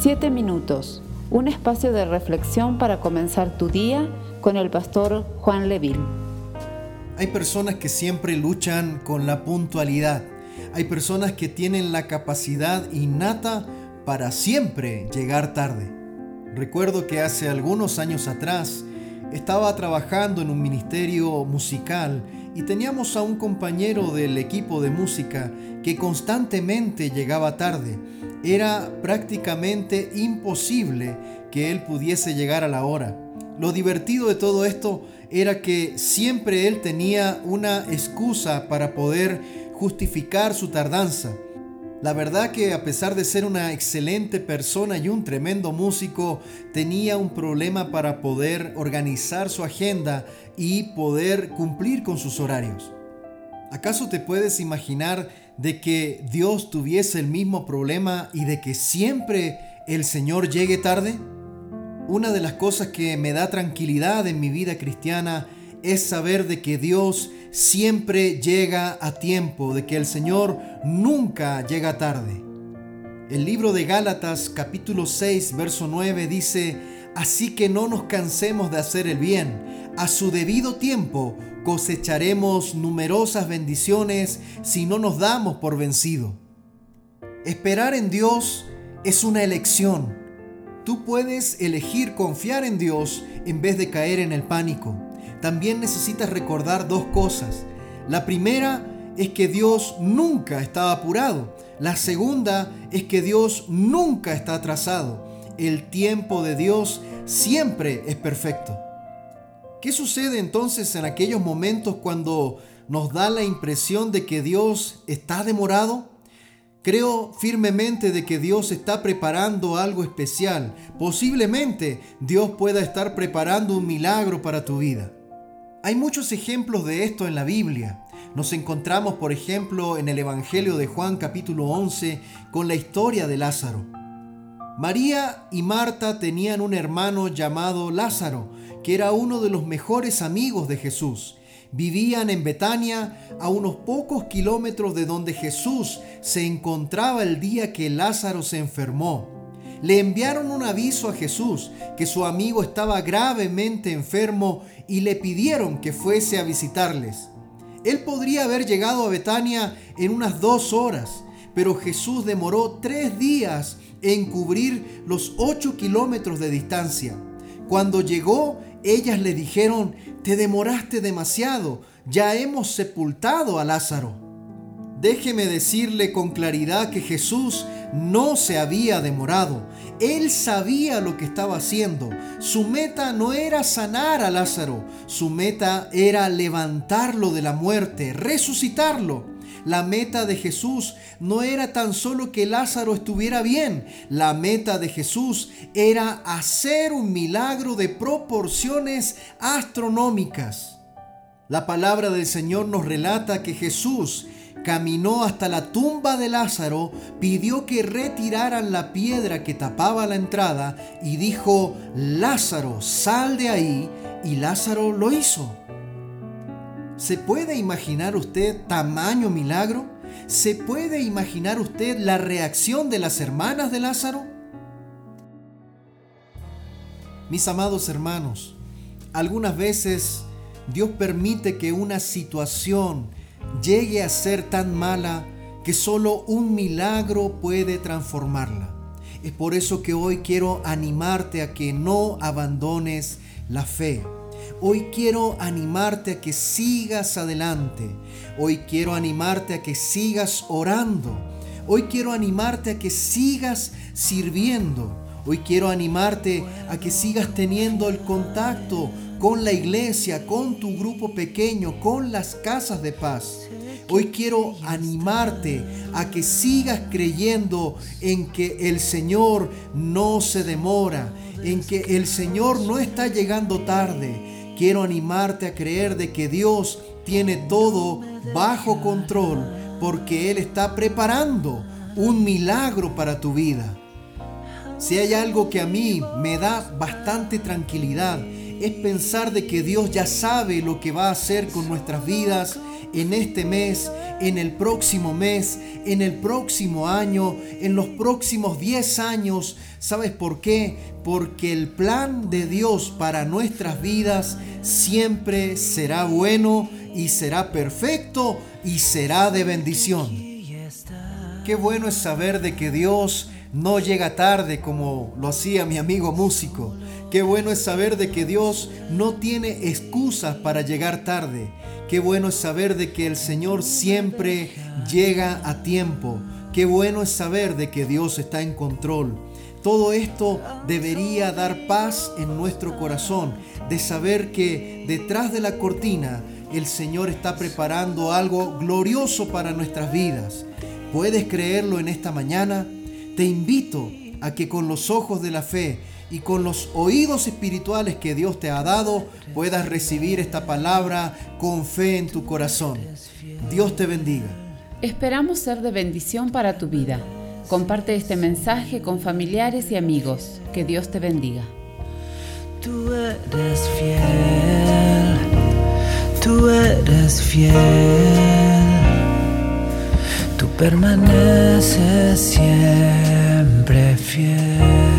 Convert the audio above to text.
Siete minutos, un espacio de reflexión para comenzar tu día con el pastor Juan Leville. Hay personas que siempre luchan con la puntualidad. Hay personas que tienen la capacidad innata para siempre llegar tarde. Recuerdo que hace algunos años atrás estaba trabajando en un ministerio musical y teníamos a un compañero del equipo de música que constantemente llegaba tarde era prácticamente imposible que él pudiese llegar a la hora. Lo divertido de todo esto era que siempre él tenía una excusa para poder justificar su tardanza. La verdad que a pesar de ser una excelente persona y un tremendo músico, tenía un problema para poder organizar su agenda y poder cumplir con sus horarios. ¿Acaso te puedes imaginar de que Dios tuviese el mismo problema y de que siempre el Señor llegue tarde? Una de las cosas que me da tranquilidad en mi vida cristiana es saber de que Dios siempre llega a tiempo, de que el Señor nunca llega tarde. El libro de Gálatas capítulo 6 verso 9 dice, así que no nos cansemos de hacer el bien, a su debido tiempo cosecharemos numerosas bendiciones si no nos damos por vencido. Esperar en Dios es una elección. Tú puedes elegir confiar en Dios en vez de caer en el pánico. También necesitas recordar dos cosas. La primera es que Dios nunca está apurado. La segunda es que Dios nunca está atrasado. El tiempo de Dios siempre es perfecto. ¿Qué sucede entonces en aquellos momentos cuando nos da la impresión de que Dios está demorado? Creo firmemente de que Dios está preparando algo especial. Posiblemente Dios pueda estar preparando un milagro para tu vida. Hay muchos ejemplos de esto en la Biblia. Nos encontramos, por ejemplo, en el Evangelio de Juan capítulo 11 con la historia de Lázaro. María y Marta tenían un hermano llamado Lázaro, que era uno de los mejores amigos de Jesús. Vivían en Betania, a unos pocos kilómetros de donde Jesús se encontraba el día que Lázaro se enfermó. Le enviaron un aviso a Jesús que su amigo estaba gravemente enfermo y le pidieron que fuese a visitarles. Él podría haber llegado a Betania en unas dos horas, pero Jesús demoró tres días en cubrir los ocho kilómetros de distancia. Cuando llegó, ellas le dijeron, te demoraste demasiado, ya hemos sepultado a Lázaro. Déjeme decirle con claridad que Jesús no se había demorado. Él sabía lo que estaba haciendo. Su meta no era sanar a Lázaro, su meta era levantarlo de la muerte, resucitarlo. La meta de Jesús no era tan solo que Lázaro estuviera bien, la meta de Jesús era hacer un milagro de proporciones astronómicas. La palabra del Señor nos relata que Jesús caminó hasta la tumba de Lázaro, pidió que retiraran la piedra que tapaba la entrada y dijo, Lázaro, sal de ahí, y Lázaro lo hizo. ¿Se puede imaginar usted tamaño milagro? ¿Se puede imaginar usted la reacción de las hermanas de Lázaro? Mis amados hermanos, algunas veces Dios permite que una situación llegue a ser tan mala que solo un milagro puede transformarla. Es por eso que hoy quiero animarte a que no abandones la fe. Hoy quiero animarte a que sigas adelante. Hoy quiero animarte a que sigas orando. Hoy quiero animarte a que sigas sirviendo. Hoy quiero animarte a que sigas teniendo el contacto con la iglesia, con tu grupo pequeño, con las casas de paz. Hoy quiero animarte a que sigas creyendo en que el Señor no se demora, en que el Señor no está llegando tarde, quiero animarte a creer de que Dios tiene todo bajo control porque Él está preparando un milagro para tu vida. Si hay algo que a mí me da bastante tranquilidad, es pensar de que Dios ya sabe lo que va a hacer con nuestras vidas en este mes, en el próximo mes, en el próximo año, en los próximos 10 años. ¿Sabes por qué? Porque el plan de Dios para nuestras vidas siempre será bueno y será perfecto y será de bendición. Qué bueno es saber de que Dios no llega tarde como lo hacía mi amigo músico. Qué bueno es saber de que Dios no tiene excusas para llegar tarde. Qué bueno es saber de que el Señor siempre llega a tiempo. Qué bueno es saber de que Dios está en control. Todo esto debería dar paz en nuestro corazón, de saber que detrás de la cortina el Señor está preparando algo glorioso para nuestras vidas. ¿Puedes creerlo en esta mañana? Te invito a que con los ojos de la fe y con los oídos espirituales que Dios te ha dado puedas recibir esta palabra con fe en tu corazón. Dios te bendiga. Esperamos ser de bendición para tu vida. Comparte este mensaje con familiares y amigos. Que Dios te bendiga. Tú eres fiel, tú eres fiel, tú permaneces siempre fiel.